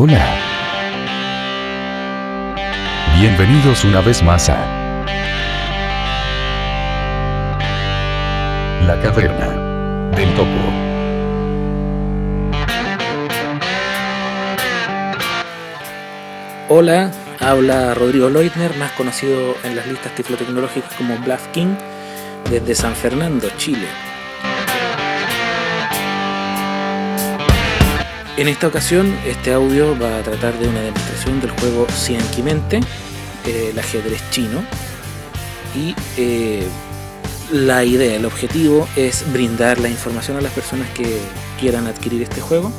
Hola. Bienvenidos una vez más a La Caverna del Topo. Hola, habla Rodrigo Leutner, más conocido en las listas tiflotecnológicas como Bluff King, desde San Fernando, Chile. En esta ocasión, este audio va a tratar de una demostración del juego Cianquimente, eh, el ajedrez chino, y eh, la idea, el objetivo es brindar la información a las personas que quieran adquirir este juego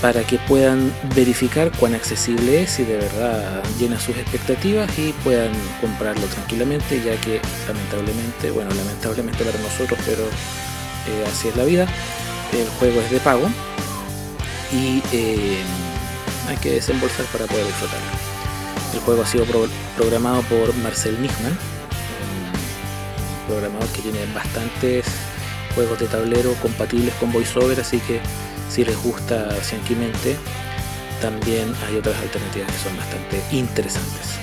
para que puedan verificar cuán accesible es y de verdad llena sus expectativas y puedan comprarlo tranquilamente ya que lamentablemente, bueno lamentablemente para nosotros pero eh, así es la vida, el juego es de pago y eh, hay que desembolsar para poder disfrutarlo. El juego ha sido programado por Marcel Nichman, un programador que tiene bastantes juegos de tablero compatibles con VoiceOver, así que si les gusta Cianquimente, también hay otras alternativas que son bastante interesantes.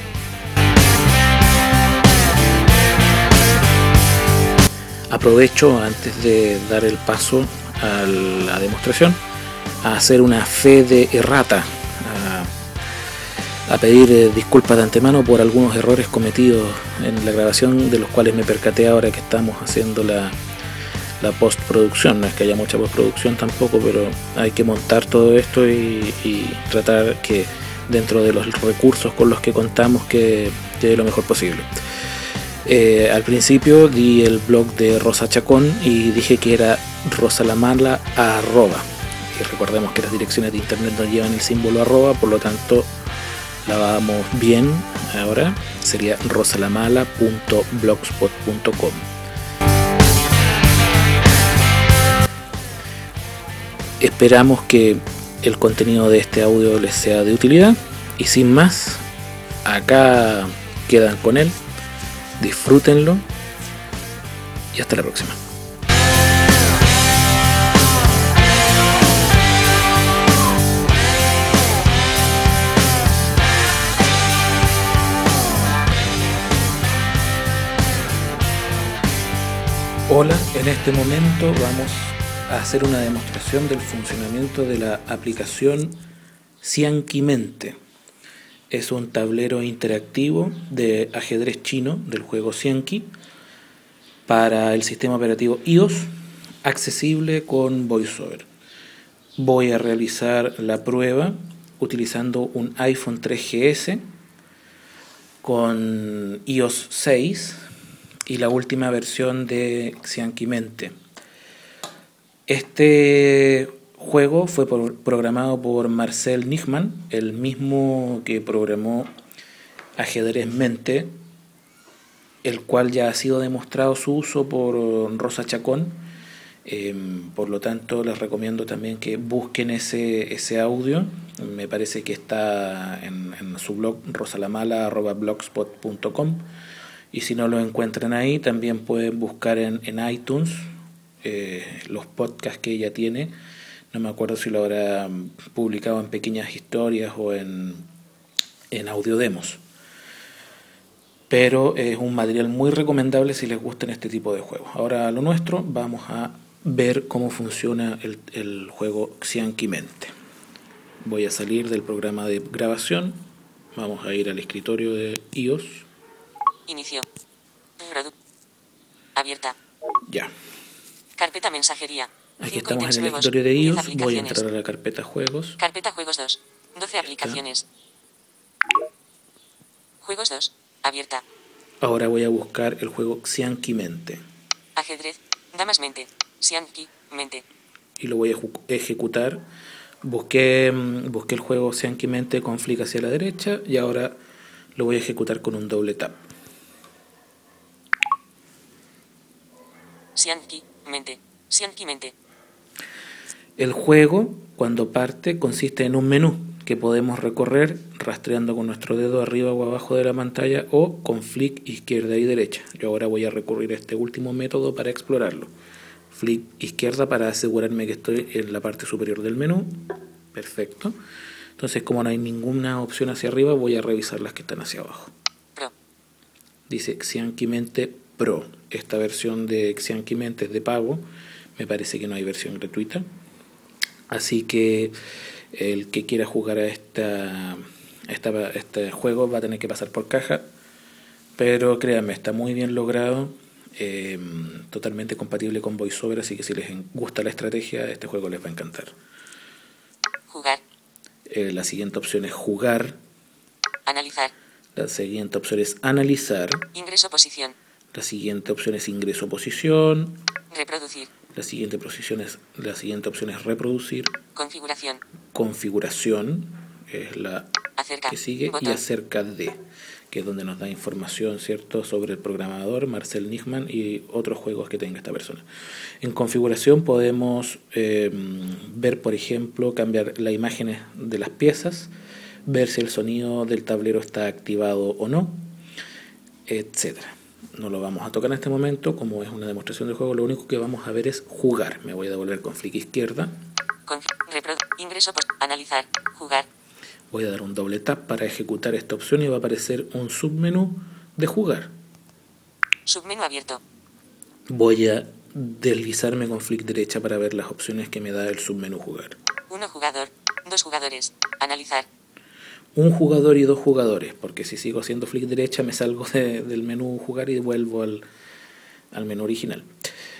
Aprovecho antes de dar el paso a la demostración a hacer una fe de errata, a, pedir eh, disculpas de antemano por algunos errores cometidos en la grabación de los cuales me percaté ahora que estamos haciendo la, la postproducción. No es que haya mucha postproducción tampoco, pero hay que montar todo esto y, tratar que dentro de los recursos con los que contamos que quede lo mejor posible. Eh, al principio di el blog de Rosa Chacón y dije que era rosalamala arroba. Recordemos que las direcciones de internet no llevan el símbolo arroba, por lo tanto la vamos bien ahora. Sería rosalamala.blogspot.com. Esperamos que el contenido de este audio les sea de utilidad y sin más, acá quedan con él, disfrútenlo y hasta la próxima. Hola, en este momento vamos hacer una demostración del funcionamiento de la aplicación Cianquimente. Es un tablero interactivo de ajedrez chino del juego Cianqui para el sistema operativo iOS, accesible con VoiceOver. Voy a realizar la prueba utilizando un iPhone 3GS con iOS 6 y la última versión de Cianquimente. Este juego fue programado por Marcel Nichman, el mismo que programó Ajedrez Mente, el cual ya ha sido demostrado su uso por Rosa Chacón. Em, por lo tanto, les recomiendo también que busquen ese, ese audio. Me parece que está en, su blog rosalamala.blogspot.com. Y si no lo encuentran ahí, también pueden buscar en, en iTunes eh, los podcasts que ella tiene. No me acuerdo si lo habrá publicado en pequeñas historias o en, en audiodemos. Pero es un material muy recomendable si les gustan este tipo de juegos. Ahora lo nuestro, vamos a ver cómo funciona el, el juego Xianquimente. Voy a salir del programa de grabación. Vamos a ir al escritorio de iOS. Inicio. Abierta. Ya. Carpeta mensajería. Aquí estamos en el escritorio de iOS. Voy a entrar a la carpeta juegos. Carpeta juegos 2. 12 aplicaciones. Juegos 2. Abierta. Ahora voy a buscar el juego Xianqi Mente. Ajedrez. Damas Mente. Xianqi Mente. Y lo voy a ejecutar. Busqué, mm, busqué el juego Xianqi Mente con flick hacia la derecha y ahora lo voy a ejecutar con un doble tap. Mente, mente. El juego, cuando parte, consiste en un menú que podemos recorrer rastreando con nuestro dedo arriba o abajo de la pantalla o con flick izquierda y derecha. Yo ahora voy a recurrir a este último método para explorarlo. Flick izquierda para asegurarme que estoy en la parte superior del menú. Perfecto. Entonces, como no hay ninguna opción hacia arriba, voy a revisar las que están hacia abajo. Dice Xianquimente Pro. Esta versión de Xianquimente es de pago. Me parece que no hay versión gratuita. Así que el que quiera jugar a esta, esta, este juego va a tener que pasar por caja. Pero créanme, está muy bien logrado. eh, totalmente compatible con VoiceOver. Así que si les gusta la estrategia, este juego les va a encantar. Jugar. Eh, la siguiente opción es jugar. Analizar. La siguiente opción es analizar. Ingreso posición. La siguiente opción es ingreso posición. Reproducir. La siguiente, posición es, la siguiente opción es reproducir. Configuración. Configuración es la Acerca. que sigue y acerca de, que es donde nos da información cierto sobre el programador Marcel Nichman y otros juegos que tenga esta persona. En configuración podemos eh, ver, por ejemplo, cambiar las imágenes de las piezas, ver si el sonido del tablero está activado o no, etcétera. No lo vamos a tocar en este momento, como es una demostración del juego, lo único que vamos a ver es jugar. Me voy a devolver con flick izquierda. Reprodu- ingreso Analizar. Jugar. Voy a dar un doble tap para ejecutar esta opción y va a aparecer un submenú de jugar. Submenú abierto. Voy a deslizarme con flick derecha para ver las opciones que me da el submenú jugar. Uno jugador. Dos jugadores. Analizar. Un jugador y dos jugadores, porque si sigo haciendo flick derecha me salgo de- del menú jugar y vuelvo al, al menú original.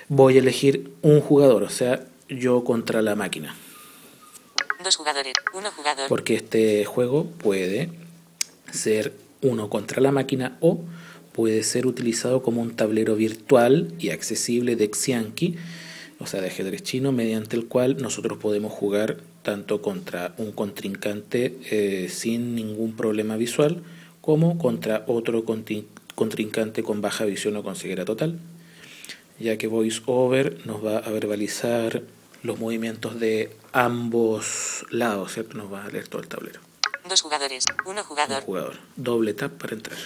Voy a elegir un jugador, o sea, yo contra la máquina, Dos jugadores. Uno jugador. porque este juego puede ser uno contra la máquina o puede ser utilizado como un tablero virtual y accesible de Xianqi, o sea, de ajedrez chino, mediante el cual nosotros podemos jugar tanto contra un contrincante eh, sin ningún problema visual, como contra otro contrincante con baja visión o con ceguera total, ya que VoiceOver nos va a verbalizar los movimientos de ambos lados, ¿cierto? Nos va a leer todo el tablero. Dos jugadores. Uno Un jugador. jugador. Doble tap para entrar.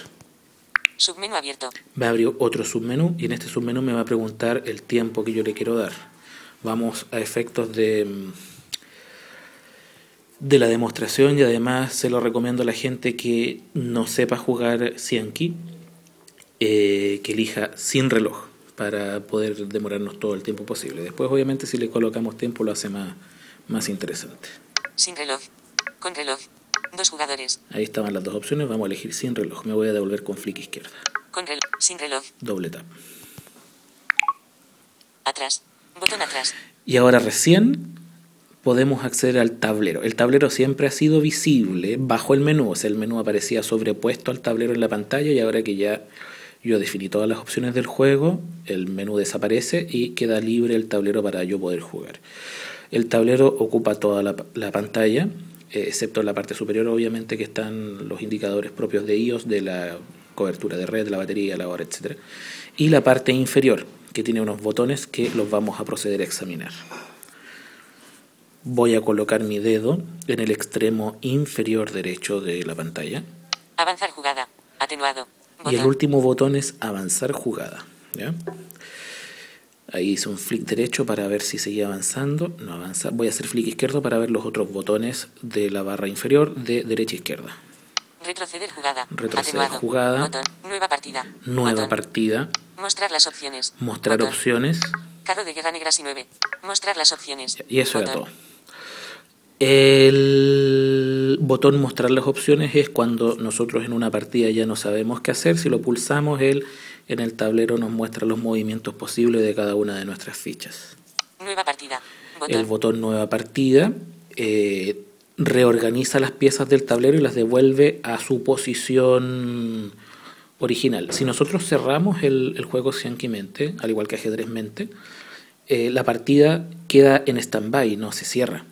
Submenú abierto. Me abrió otro submenú y en este submenú me va a preguntar el tiempo que yo le quiero dar. Vamos a efectos de, mm, de la demostración y además se lo recomiendo a la gente que no sepa jugar Cianqui, eh, que elija sin reloj para poder demorarnos todo el tiempo posible. Después obviamente si le colocamos tiempo lo hace más, más interesante. Sin reloj. Con reloj. Dos jugadores. Ahí estaban las dos opciones, vamos a elegir sin reloj. Me voy a devolver con flick izquierda. Con reloj. Sin reloj. Doble tap. Atrás. Botón atrás. Y ahora recién podemos acceder al tablero. El tablero siempre ha sido visible bajo el menú, o sea, el menú aparecía sobrepuesto al tablero en la pantalla y ahora que ya yo definí todas las opciones del juego, el menú desaparece y queda libre el tablero para yo poder jugar. El tablero ocupa toda la, la pantalla, eh, excepto en la parte superior, obviamente, que están los indicadores propios de iOS, de la cobertura de red, la batería, la hora, etc. Y la parte inferior, que tiene unos botones que los vamos a proceder a examinar. Voy a colocar mi dedo en el extremo inferior derecho de la pantalla. Avanzar jugada. Atenuado. Y el Botón. último botón es avanzar jugada. ¿ya? Ahí hice un flick derecho para ver si seguía avanzando. No avanza. Voy a hacer flick izquierdo para ver los otros botones de la barra inferior de derecha a izquierda. Retroceder jugada. Retroceder Atenuado. jugada. Botón. Nueva partida. Nueva Botón. partida. Mostrar las opciones. Mostrar Botón. opciones. Carro de guerra negras y 9. Mostrar las opciones. Y eso era Botón. todo. El botón mostrar las opciones es cuando nosotros en una partida ya no sabemos qué hacer. Si lo pulsamos, él en el tablero nos muestra los movimientos posibles de cada una de nuestras fichas. Nueva partida. Botón. El botón nueva partida eh, reorganiza las piezas del tablero y las devuelve a su posición original. Si nosotros cerramos el, el juego Mente, al igual que ajedrez mente, eh, la partida queda en stand-by, no se cierra.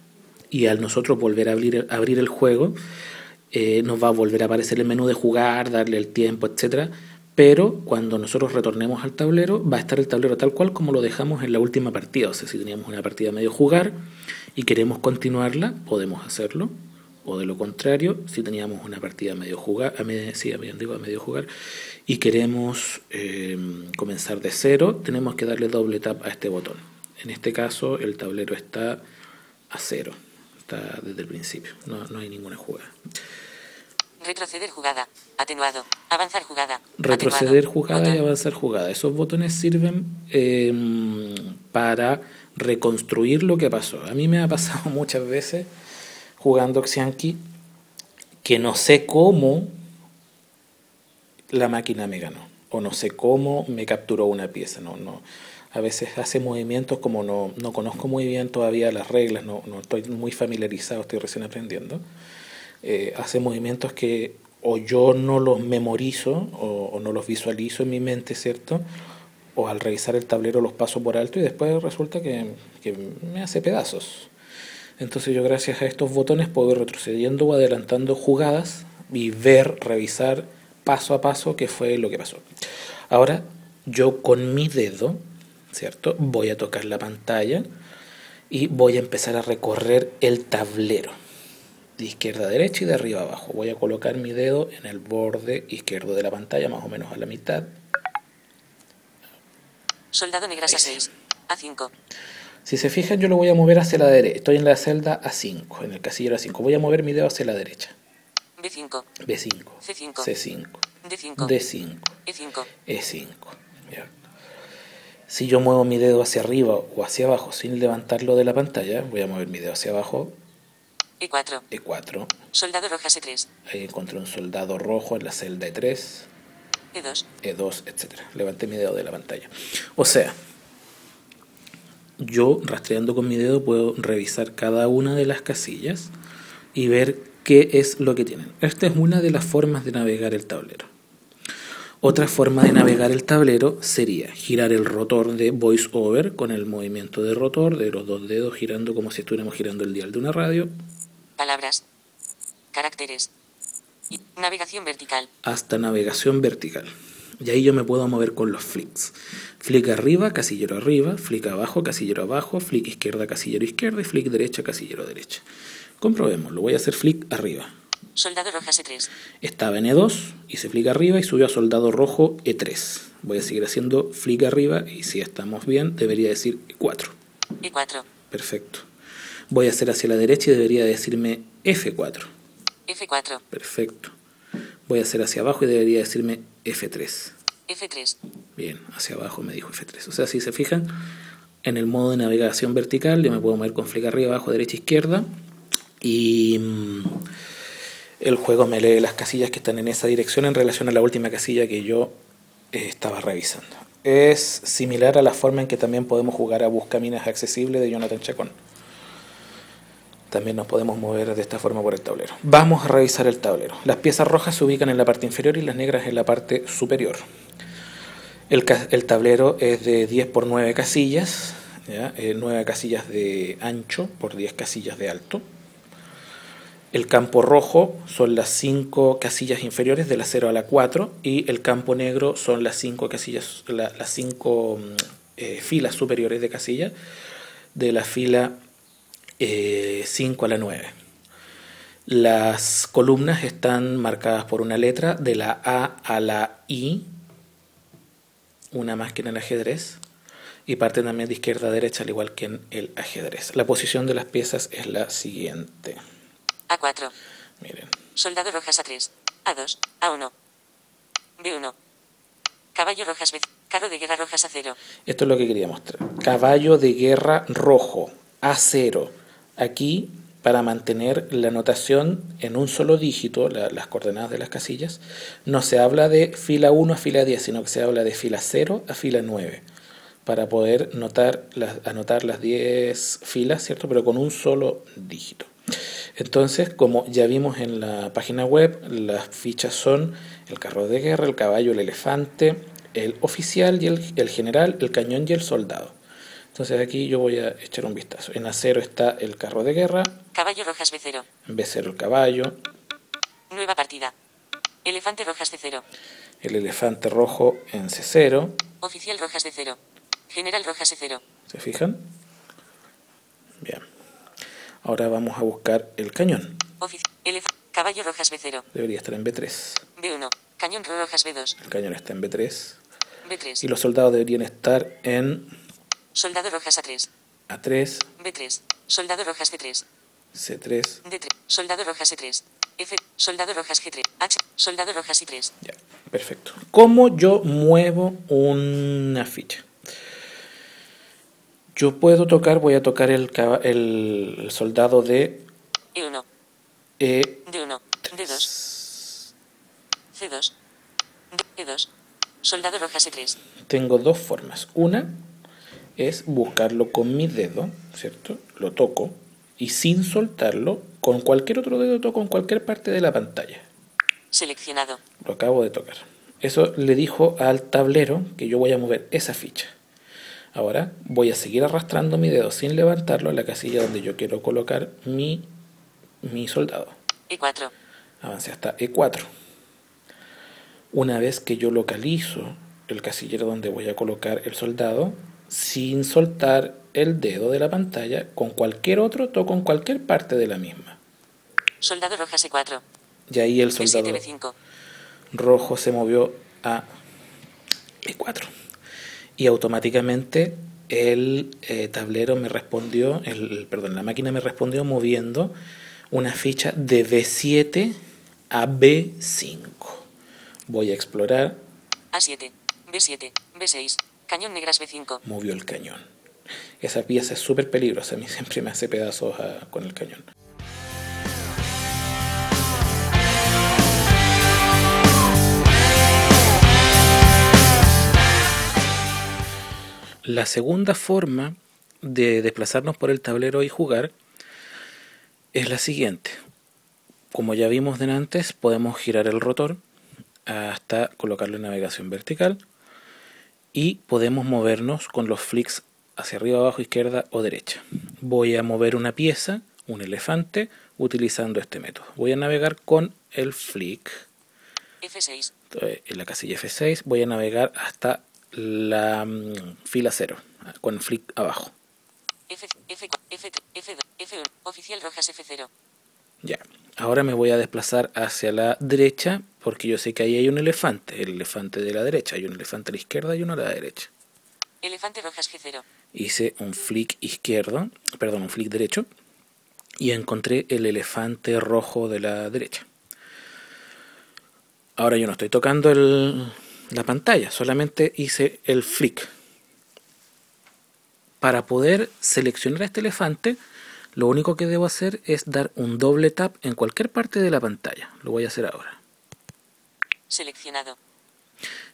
Y al nosotros volver a abrir, abrir el juego, eh, nos va a volver a aparecer el menú de jugar, darle el tiempo, etcétera. Pero cuando nosotros retornemos al tablero, va a estar el tablero tal cual como lo dejamos en la última partida. O sea, si teníamos una partida medio jugar y queremos continuarla, podemos hacerlo. O de lo contrario, si teníamos una partida medio jugar, a medio, sí, medio jugar, y queremos eh, comenzar de cero, tenemos que darle doble tap a este botón. En este caso, el tablero está a cero. Está desde el principio. No, no hay ninguna jugada. Retroceder jugada. Atenuado. Avanzar jugada. Retroceder Atenuado. jugada y avanzar jugada. Esos botones sirven eh, para reconstruir lo que pasó. A mí me ha pasado muchas veces jugando Xianqi que no sé cómo la máquina me ganó o no sé cómo me capturó una pieza. No, no. A veces hace movimientos como no, no conozco muy bien todavía las reglas, no, no estoy muy familiarizado, estoy recién aprendiendo. Eh, hace movimientos que o yo no los memorizo o, o no los visualizo en mi mente, ¿cierto? O al revisar el tablero los paso por alto y después resulta que, que me hace pedazos. Entonces yo gracias a estos botones puedo ir retrocediendo o adelantando jugadas y ver, revisar paso a paso qué fue lo que pasó. Ahora yo con mi dedo, ¿cierto? Voy a tocar la pantalla y voy a empezar a recorrer el tablero de izquierda a derecha y de arriba a abajo. Voy a colocar mi dedo en el borde izquierdo de la pantalla, más o menos a la mitad. Soldado negras A6. A5. Si se fijan, yo lo voy a mover hacia la derecha. Estoy en la celda A5, en el casillero A5. Voy a mover mi dedo hacia la derecha. B5. B5, C5. C5, D5. D5, E5. E5. ¿ya? Si yo muevo mi dedo hacia arriba o hacia abajo sin levantarlo de la pantalla, voy a mover mi dedo hacia abajo, E4. E4. Soldado rojas E3. Ahí encontré un soldado rojo en la celda E3. E2. E2, etc. Levanté mi dedo de la pantalla. O sea, yo rastreando con mi dedo puedo revisar cada una de las casillas y ver qué es lo que tienen. Esta es una de las formas de navegar el tablero. Otra forma de navegar el tablero sería girar el rotor de VoiceOver con el movimiento de rotor de los dos dedos girando como si estuviéramos girando el dial de una radio Palabras. Caracteres. Y navegación vertical. hasta navegación vertical. Y ahí yo me puedo mover con los flicks. Flick arriba, casillero arriba, flick abajo, casillero abajo, flick izquierda, casillero izquierda y flick derecha, casillero derecha. Comprobémoslo. Voy a hacer flick arriba. Soldado rojas E3. Estaba en E2, hice flick arriba y subió a soldado rojo E3. Voy a seguir haciendo flick arriba y si estamos bien debería decir E4. E4. Perfecto. Voy a hacer hacia la derecha y debería decirme F4. F4. Perfecto. Voy a hacer hacia abajo y debería decirme F3. F3. Bien, hacia abajo me dijo F3. O sea, si se fijan, en el modo de navegación vertical yo me puedo mover con flick arriba, abajo, derecha, izquierda. Y mm, el juego me lee las casillas que están en esa dirección en relación a la última casilla que yo eh, estaba revisando. Es similar a la forma en que también podemos jugar a Buscaminas Accesible de Jonathan Chacón. También nos podemos mover de esta forma por el tablero. Vamos a revisar el tablero. Las piezas rojas se ubican en la parte inferior y las negras en la parte superior. El, tablero es de 10 por 9 casillas, ¿ya? Eh, 9 casillas de ancho por 10 casillas de alto. El campo rojo son las 5 casillas inferiores de la 0 a la 4 y el campo negro son las 5 casillas, la- las 5 filas superiores de casillas de la fila 5 a la 9. Las columnas están marcadas por una letra de la A a la I, una más que en el ajedrez, y parte también de izquierda a derecha, al igual que en el ajedrez. La posición de las piezas es la siguiente. A4. Miren, Soldado rojas A3. A2. A1. B1. Caballo rojas B. Carro de guerra rojas A0. esto es lo que quería mostrar. Caballo de guerra rojo, A0. Aquí, para mantener la notación en un solo dígito, la- las coordenadas de las casillas, no se habla de fila 1 a fila 10, sino que se habla de fila 0 a fila 9, para poder notar las, anotar las 10 filas, ¿cierto? Pero con un solo dígito. Entonces, como ya vimos en la página web, las fichas son el carro de guerra, el caballo, el elefante, el oficial y el, el general, el cañón y el soldado. Entonces aquí yo voy a echar un vistazo. En acero está el carro de guerra, Caballo rojas B0. en B0 el caballo, Nueva partida. Elefante rojas C0. el elefante rojo en C0. Oficial rojas D0. General rojas E0. ¿Se fijan? Ahora vamos a buscar el cañón. Ofici- Caballo rojas B0. Debería estar en B3. B1. Cañón rojas B2. El cañón está en B3. B3. Y los soldados deberían estar en Soldado rojas A3. A3, B3. Soldado rojas C3. C3. D3. Soldado rojas E3. F. Soldado rojas G3. H. Soldado rojas I3. Ya, perfecto. ¿Cómo yo muevo una ficha? Yo puedo tocar, voy a tocar el, el, el soldado de E1. E. D1. D2. C2. D- E2. Soldado rojas E3. Tengo dos formas. Una es buscarlo con mi dedo, ¿cierto? Lo toco y sin soltarlo, con cualquier otro dedo toco en cualquier parte de la pantalla. Seleccionado. Lo acabo de tocar. Eso le dijo al tablero que yo voy a mover esa ficha. Ahora voy a seguir arrastrando mi dedo sin levantarlo a la casilla donde yo quiero colocar mi, mi soldado. E4. Avance hasta E4. Una vez que yo localizo el casillero donde voy a colocar el soldado, sin soltar el dedo de la pantalla, con cualquier otro toco en cualquier parte de la misma. Soldado rojas E4. Y ahí el B7, soldado B5. rojo se movió a E4. Y automáticamente el eh, tablero me respondió, el, perdón, la máquina me respondió moviendo una ficha de B7 a B5. Voy a explorar, A7. B7. B6. Cañón negras B5. movió el cañón. Esa pieza es súper peligrosa, a mí siempre me hace pedazos a- con el cañón. La segunda forma de desplazarnos por el tablero y jugar es la siguiente. Como ya vimos de antes, podemos girar el rotor hasta colocarlo en navegación vertical y podemos movernos con los flicks hacia arriba, abajo, izquierda o derecha. Voy a mover una pieza, un elefante, utilizando este método. Voy a navegar con el flick F6. entonces, en la casilla F6 voy a navegar hasta la mm, fila 0 con flick abajo. F, F, F, F, F1. Oficial rojas F0. Ya. Ahora me voy a desplazar hacia la derecha porque yo sé que ahí hay un elefante, el elefante de la derecha, hay un elefante a la izquierda y uno a la derecha. Elefante rojas G0. Hice un flick izquierdo, perdón, un flick derecho y encontré el elefante rojo de la derecha. Ahora yo no estoy tocando el- la pantalla, solamente hice el flick. Para poder seleccionar a este elefante, lo único que debo hacer es dar un doble tap en cualquier parte de la pantalla. Lo voy a hacer ahora. Seleccionado.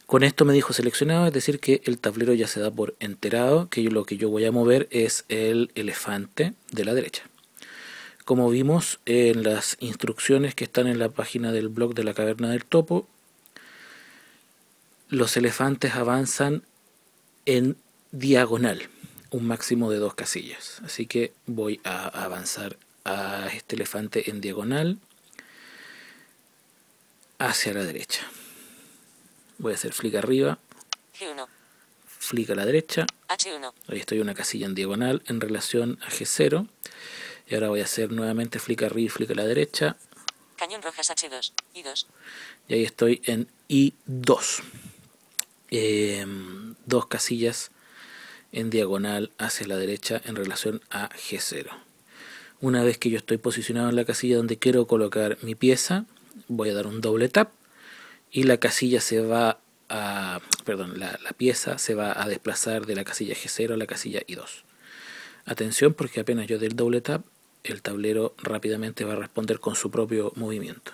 Con esto me dijo seleccionado, es decir, que el tablero ya se da por enterado, que yo- lo que yo voy a mover es el elefante de la derecha. Como vimos en las instrucciones que están en la página del blog de la caverna del topo, los elefantes avanzan en diagonal, un máximo de dos casillas. Así que voy a avanzar a este elefante en diagonal hacia la derecha. Voy a hacer flick arriba, G1. flick a la derecha. H1. Ahí estoy una casilla en diagonal en relación a G0. Y ahora voy a hacer nuevamente flick arriba y flick a la derecha. Cañón rojas H2. I2. Y ahí estoy en I2. Eh, dos casillas en diagonal hacia la derecha en relación a G0. Una vez que yo estoy posicionado en la casilla donde quiero colocar mi pieza, voy a dar un doble tap y la casilla se va a, perdón, la, pieza se va a desplazar de la casilla G0 a la casilla I2. Atención porque apenas yo dé el doble tap, el tablero rápidamente va a responder con su propio movimiento.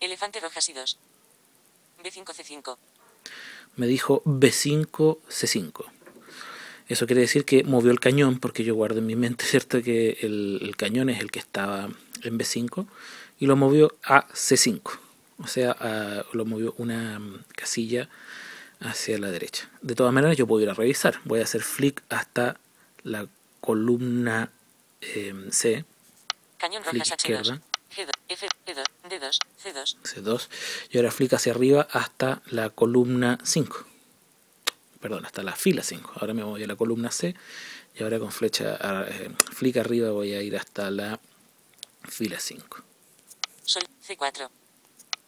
Elefante rojas I2. B5 C5. Me dijo B5 C5. Eso quiere decir que movió el cañón, porque yo guardo en mi mente, ¿cierto? Que el, el cañón es el que estaba en B5 y lo movió a C5. O sea, a- lo movió una casilla hacia la derecha. De todas maneras, yo puedo ir a revisar. Voy a hacer flick hasta la columna em, C, Cañón Flick rojas H2. izquierda. G2. F. E2. D2. C2. C2, y ahora flick hacia arriba hasta la columna 5. Perdón, hasta la fila 5. Ahora me voy a la columna C y ahora con flecha eh, flick arriba voy a ir hasta la fila 5. Sol. C4.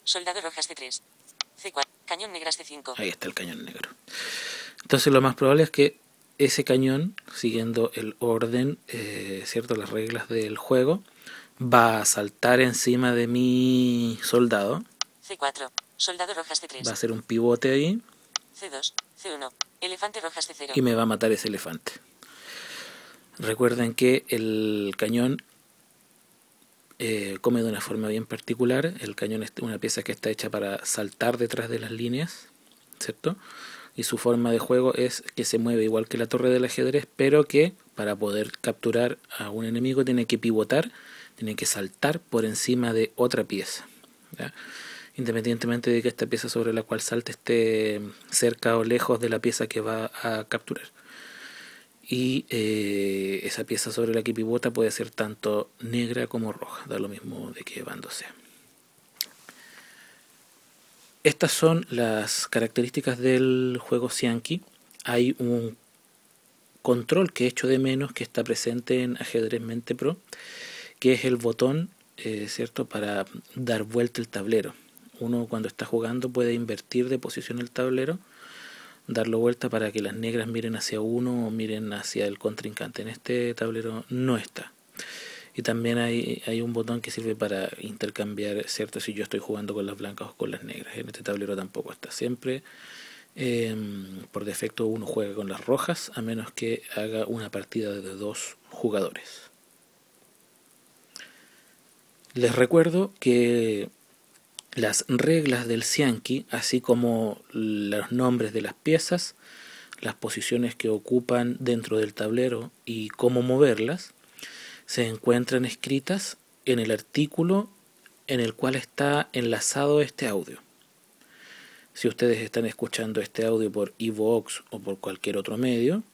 Soldado rojas C3. C4. Cañón negras C5. Ahí está el cañón negro. Entonces lo más probable es que ese cañón, siguiendo el orden, eh, ¿cierto? Las reglas del juego, va a saltar encima de mi soldado. C4. Soldado rojas C3. Va a hacer un pivote ahí. C2. C1. Elefante rojas C0. Y me va a matar ese elefante. Recuerden que el cañón eh, come de una forma bien particular. El cañón es una pieza que está hecha para saltar detrás de las líneas, ¿cierto? Y su forma de juego es que se mueve igual que la torre del ajedrez, pero que para poder capturar a un enemigo tiene que pivotar, tiene que saltar por encima de otra pieza. Independientemente de que esta pieza sobre la cual salte esté cerca o lejos de la pieza que va a capturar y eh, esa pieza sobre la que pivota puede ser tanto negra como roja, da lo mismo de qué bando sea. Estas son las características del juego Sianki. Hay un control que he hecho de menos que está presente en Ajedrez Mente Pro, que es el botón eh, cierto para dar vuelta el tablero. Uno cuando está jugando puede invertir de posición el tablero darlo vuelta para que las negras miren hacia uno o miren hacia el contrincante. En este tablero no está. Y también hay, hay un botón que sirve para intercambiar, ¿cierto? Si yo estoy jugando con las blancas o con las negras. En este tablero tampoco está. Siempre, em, por defecto, uno juega con las rojas, a menos que haga una partida de dos jugadores. Les recuerdo que las reglas del Sianki, así como los nombres de las piezas, las posiciones que ocupan dentro del tablero y cómo moverlas, se encuentran escritas en el artículo en el cual está enlazado este audio. Si ustedes están escuchando este audio por Evox o por cualquier otro medio,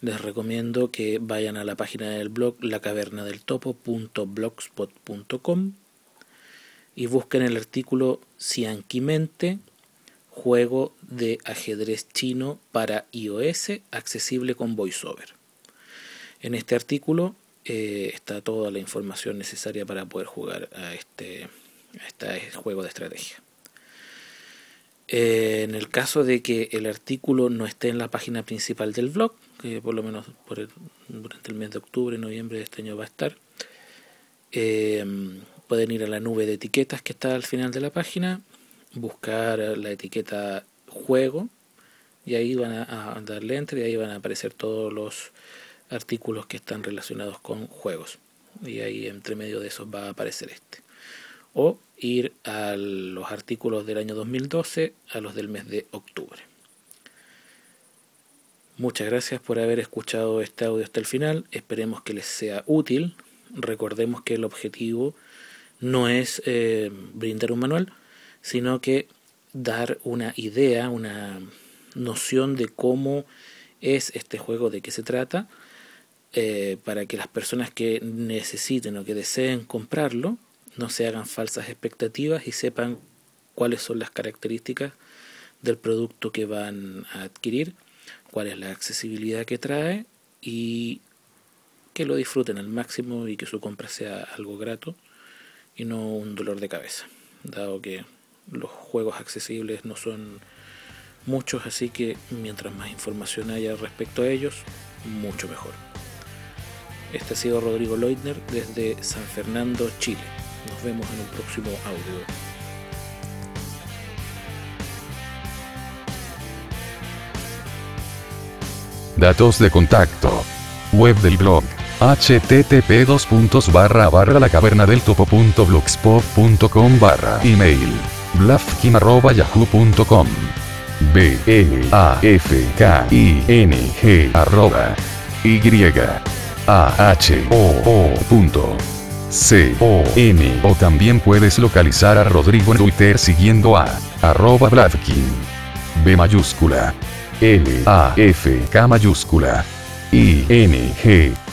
les recomiendo que vayan a la página del blog lacavernadeltopo.blogspot.com y busquen el artículo Cianquimente, juego de ajedrez chino para iOS accesible con VoiceOver. En este artículo eh, está toda la información necesaria para poder jugar a este, este juego de estrategia. Eh, en el caso de que el artículo no esté en la página principal del blog, por lo menos por durante el mes de octubre, noviembre de este año va a estar, eh, pueden ir a la nube de etiquetas que está al final de la página, buscar la etiqueta juego y ahí van a, darle enter y ahí van a aparecer todos los artículos que están relacionados con juegos. Y ahí entre medio de esos va a aparecer este. O ir a los artículos del año 2012 a los del mes de octubre. Muchas gracias por haber escuchado este audio hasta el final. Esperemos que les sea útil. Recordemos que el objetivo no es eh, brindar un manual, sino que dar una idea, una noción de cómo es este juego, de qué se trata, eh, para que las personas que necesiten o que deseen comprarlo no se hagan falsas expectativas y sepan cuáles son las características del producto que van a adquirir, cuál es la accesibilidad que trae y que lo disfruten al máximo y que su compra sea algo grato y no un dolor de cabeza, dado que los juegos accesibles no son muchos, así que mientras más información haya respecto a ellos, mucho mejor. Este ha sido Rodrigo Leutner desde San Fernando, Chile. Nos vemos en un próximo audio. Datos de contacto. Web del blog. http puntos barra email blafkin arroba yahoo.com b e a f k i n g arroba y a h o o punto c o m o también puedes localizar a Rodrigo en Twitter siguiendo a arroba blafkin. B mayúscula l a f k mayúscula i n g